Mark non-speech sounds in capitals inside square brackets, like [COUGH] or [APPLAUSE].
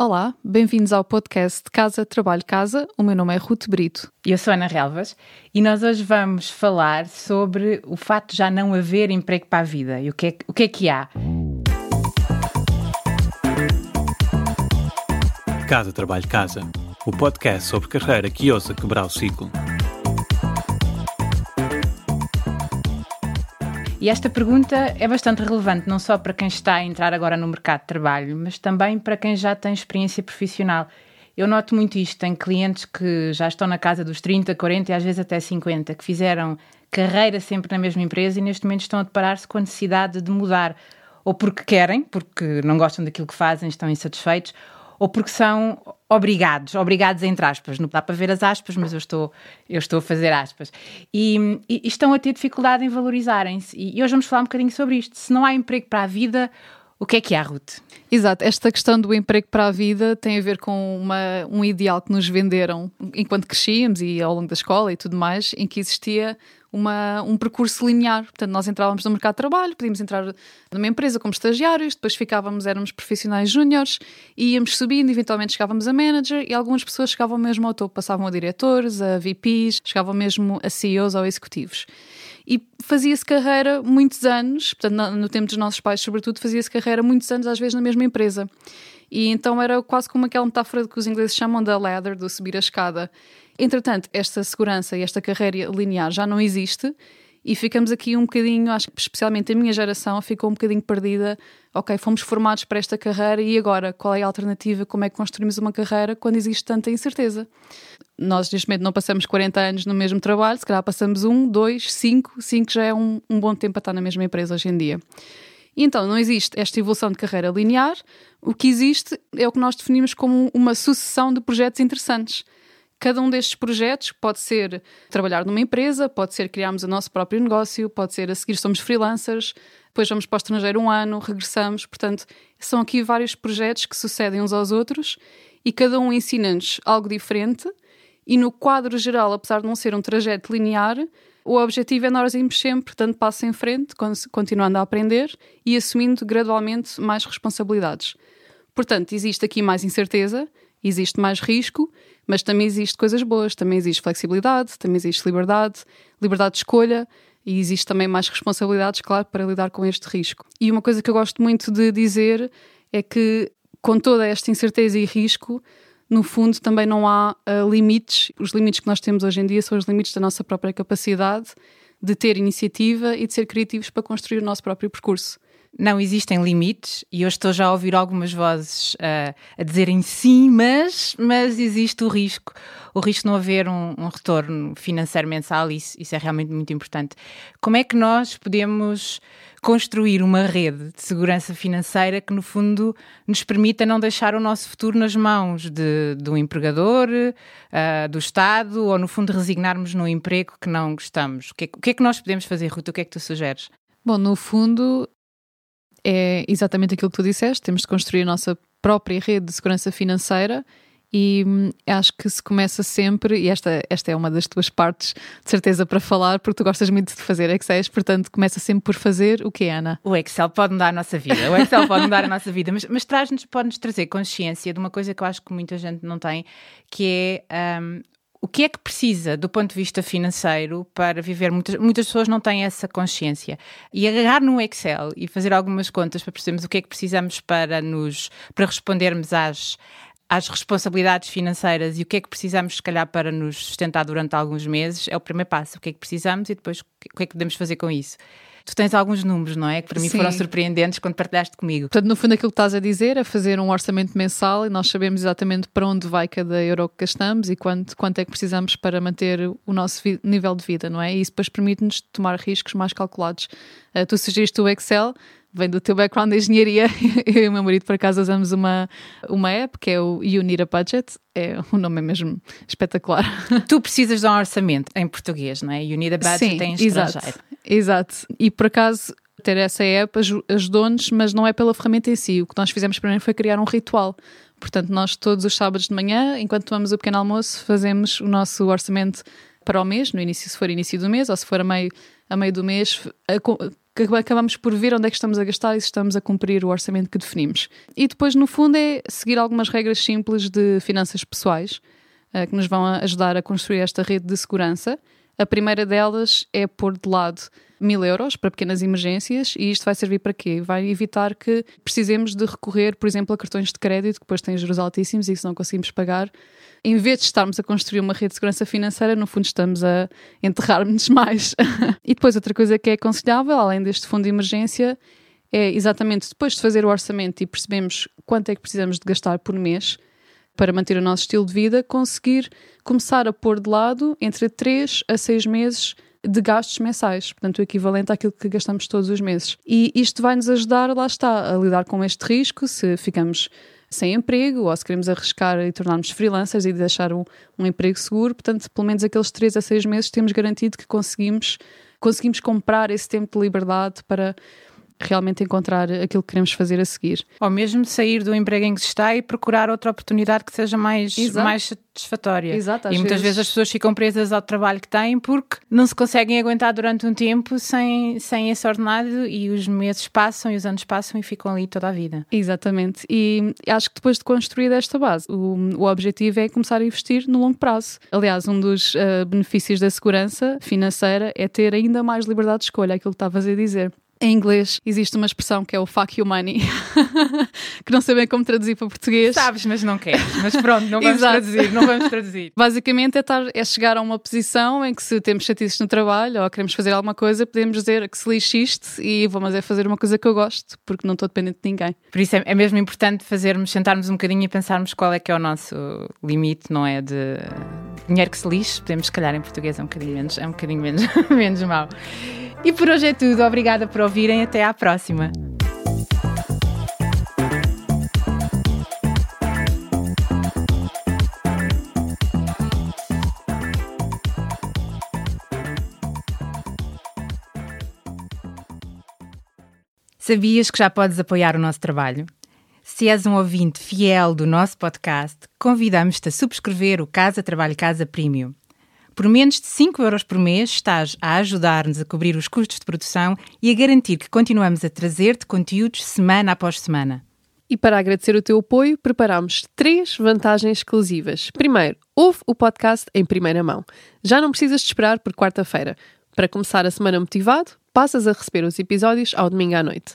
Olá, bem-vindos ao podcast Casa, Trabalho, Casa. O meu nome é Ruth Brito. E eu sou Ana Relvas e nós hoje vamos falar sobre o facto de já não haver emprego para a vida e o que é, o que, é que há. Casa, Trabalho, Casa. O podcast sobre carreira que ousa quebrar o ciclo. E esta pergunta é bastante relevante, não só para quem está a entrar agora no mercado de trabalho, mas também para quem já tem experiência profissional. Eu noto muito isto em clientes que já estão na casa dos 30, 40 e às vezes até 50, que fizeram carreira sempre na mesma empresa e neste momento estão a deparar-se com a necessidade de mudar, ou porque querem, porque não gostam daquilo que fazem, estão insatisfeitos, ou porque são obrigados, obrigados entre aspas, não dá para ver as aspas, mas eu estou, eu estou a fazer aspas, e, e estão a ter dificuldade em valorizarem-se. E hoje vamos falar um bocadinho sobre isto. Se não há emprego para a vida, o que é que há, Ruth? Exato, esta questão do emprego para a vida tem a ver com uma, um ideal que nos venderam enquanto crescíamos e ao longo da escola e tudo mais, em que existia uma, um percurso linear. Portanto, nós entrávamos no mercado de trabalho, podíamos entrar numa empresa como estagiários, depois ficávamos, éramos profissionais júniores, íamos subindo, eventualmente chegávamos a manager e algumas pessoas chegavam mesmo ao topo, passavam a diretores, a VPs, chegavam mesmo a CEOs ou executivos. E fazia-se carreira muitos anos, portanto, no, tempo dos nossos pais, sobretudo, fazia-se carreira muitos anos, às vezes, na mesma empresa. E então era quase como aquela metáfora que os ingleses chamam da ladder, do subir a escada. Entretanto, esta segurança e esta carreira linear já não existe e ficamos aqui um bocadinho, acho que especialmente a minha geração ficou um bocadinho perdida. Ok, fomos formados para esta carreira e agora qual é a alternativa? Como é que construímos uma carreira quando existe tanta incerteza? Nós neste momento não passamos 40 anos no mesmo trabalho, se calhar passamos um, dois, cinco, cinco já é um, um bom tempo para estar na mesma empresa hoje em dia. Então não existe esta evolução de carreira linear, o que existe é o que nós definimos como uma sucessão de projetos interessantes Cada um destes projetos pode ser trabalhar numa empresa, pode ser criarmos o nosso próprio negócio, pode ser a seguir somos freelancers, depois vamos para o estrangeiro um ano, regressamos. Portanto, são aqui vários projetos que sucedem uns aos outros e cada um ensina-nos algo diferente. E no quadro geral, apesar de não ser um trajeto linear, o objetivo é nós irmos sempre dando passo em frente, continuando a aprender e assumindo gradualmente mais responsabilidades. Portanto, existe aqui mais incerteza, existe mais risco mas também existe coisas boas, também existe flexibilidade, também existe liberdade, liberdade de escolha e existe também mais responsabilidades, claro, para lidar com este risco. E uma coisa que eu gosto muito de dizer é que com toda esta incerteza e risco, no fundo também não há uh, limites. Os limites que nós temos hoje em dia são os limites da nossa própria capacidade de ter iniciativa e de ser criativos para construir o nosso próprio percurso não existem limites e eu estou já a ouvir algumas vozes uh, a dizerem sim, mas, mas existe o risco, o risco de não haver um, um retorno financeiro mensal, isso, isso é realmente muito importante. Como é que nós podemos construir uma rede de segurança financeira que, no fundo, nos permita não deixar o nosso futuro nas mãos de, do empregador, uh, do Estado, ou, no fundo, resignarmos num emprego que não gostamos? O que, é, o que é que nós podemos fazer, Ruta? O que é que tu sugeres? Bom, no fundo, é exatamente aquilo que tu disseste: temos de construir a nossa própria rede de segurança financeira. E hum, acho que se começa sempre, e esta, esta é uma das tuas partes de certeza para falar, porque tu gostas muito de fazer Excel, portanto começa sempre por fazer o que é, Ana? O Excel pode mudar a nossa vida, o Excel pode mudar a nossa vida, mas, mas traz-nos, pode-nos trazer consciência de uma coisa que eu acho que muita gente não tem, que é um, o que é que precisa do ponto de vista financeiro para viver? Muitas, muitas pessoas não têm essa consciência. E agarrar no Excel e fazer algumas contas para percebermos o que é que precisamos para nos para respondermos às, às responsabilidades financeiras e o que é que precisamos, se calhar, para nos sustentar durante alguns meses, é o primeiro passo. O que é que precisamos e depois o que é que podemos fazer com isso. Tu tens alguns números, não é? Que para mim Sim. foram surpreendentes quando partilhaste comigo. Portanto, no fundo, aquilo que estás a dizer é fazer um orçamento mensal e nós sabemos exatamente para onde vai cada euro que gastamos e quanto, quanto é que precisamos para manter o nosso nível de vida, não é? E isso depois permite-nos tomar riscos mais calculados. Uh, tu sugeriste o Excel, vem do teu background de engenharia. [LAUGHS] Eu e o meu marido, por acaso, usamos uma, uma app que é o You Need a Budget. É, o nome é mesmo espetacular. Tu precisas de um orçamento em português, não é? You Need a Budget Sim, em estrangeiro. Exato, exato. E por acaso, ter essa app ajudou-nos, mas não é pela ferramenta em si. O que nós fizemos primeiro foi criar um ritual. Portanto, nós todos os sábados de manhã, enquanto tomamos o pequeno almoço, fazemos o nosso orçamento para o mês, no início, se for início do mês, ou se for a meio, a meio do mês, acabamos por ver onde é que estamos a gastar e se estamos a cumprir o orçamento que definimos. E depois, no fundo, é seguir algumas regras simples de finanças pessoais uh, que nos vão ajudar a construir esta rede de segurança. A primeira delas é pôr de lado mil euros para pequenas emergências e isto vai servir para quê? Vai evitar que precisemos de recorrer, por exemplo, a cartões de crédito que depois têm juros altíssimos e que se não conseguimos pagar. Em vez de estarmos a construir uma rede de segurança financeira, no fundo estamos a enterrar-nos [LAUGHS] mais. e depois outra coisa que é aconselhável, além deste fundo de emergência, é exatamente depois de fazer o orçamento e percebemos quanto é que precisamos de gastar por mês para manter o nosso estilo de vida, conseguir começar a pôr de lado entre 3 a 6 meses de gastos mensais, portanto, o equivalente àquilo que gastamos todos os meses. E isto vai nos ajudar, lá está, a lidar com este risco, se ficamos sem emprego ou se queremos arriscar e tornarmos freelancers e deixar um, um emprego seguro. Portanto, pelo menos aqueles 3 a 6 meses temos garantido que conseguimos, conseguimos comprar esse tempo de liberdade para realmente encontrar aquilo que queremos fazer a seguir. Ou mesmo sair do emprego em que se está e procurar outra oportunidade que seja mais, mais satisfatória. Exato, e muitas vezes... vezes as pessoas ficam presas ao trabalho que têm porque não se conseguem aguentar durante um tempo sem, sem esse ordenado e os meses passam e os anos passam e ficam ali toda a vida. Exatamente. E acho que depois de construir esta base, o, o objetivo é começar a investir no longo prazo. Aliás, um dos uh, benefícios da segurança financeira é ter ainda mais liberdade de escolha, aquilo que estavas a dizer. Em inglês existe uma expressão que é o fuck you money, [LAUGHS] que não sei bem como traduzir para português. Sabes, mas não queres. Mas pronto, não vamos traduzir, não vamos traduzir. Basicamente é, estar, é chegar a uma posição em que se temos chatices no trabalho ou queremos fazer alguma coisa, podemos dizer que se lixe isto e vou mas é fazer uma coisa que eu gosto, porque não estou dependente de ninguém. Por isso é, é mesmo importante fazermos, sentarmos um bocadinho e pensarmos qual é que é o nosso limite, não é? De dinheiro que se lixe, podemos, se calhar, em português é um bocadinho menos, é um bocadinho menos, [LAUGHS] menos mau. E por hoje é tudo. Obrigada por ouvirem. Até à próxima. Sabias que já podes apoiar o nosso trabalho? Se és um ouvinte fiel do nosso podcast, convidamos-te a subscrever o Casa Trabalho Casa Premium. Por menos de 5 euros por mês, estás a ajudar-nos a cobrir os custos de produção e a garantir que continuamos a trazer-te conteúdos semana após semana. E para agradecer o teu apoio, preparamos três vantagens exclusivas. Primeiro, ouve o podcast em primeira mão. Já não precisas de esperar por quarta-feira. Para começar a semana motivado, passas a receber os episódios ao domingo à noite.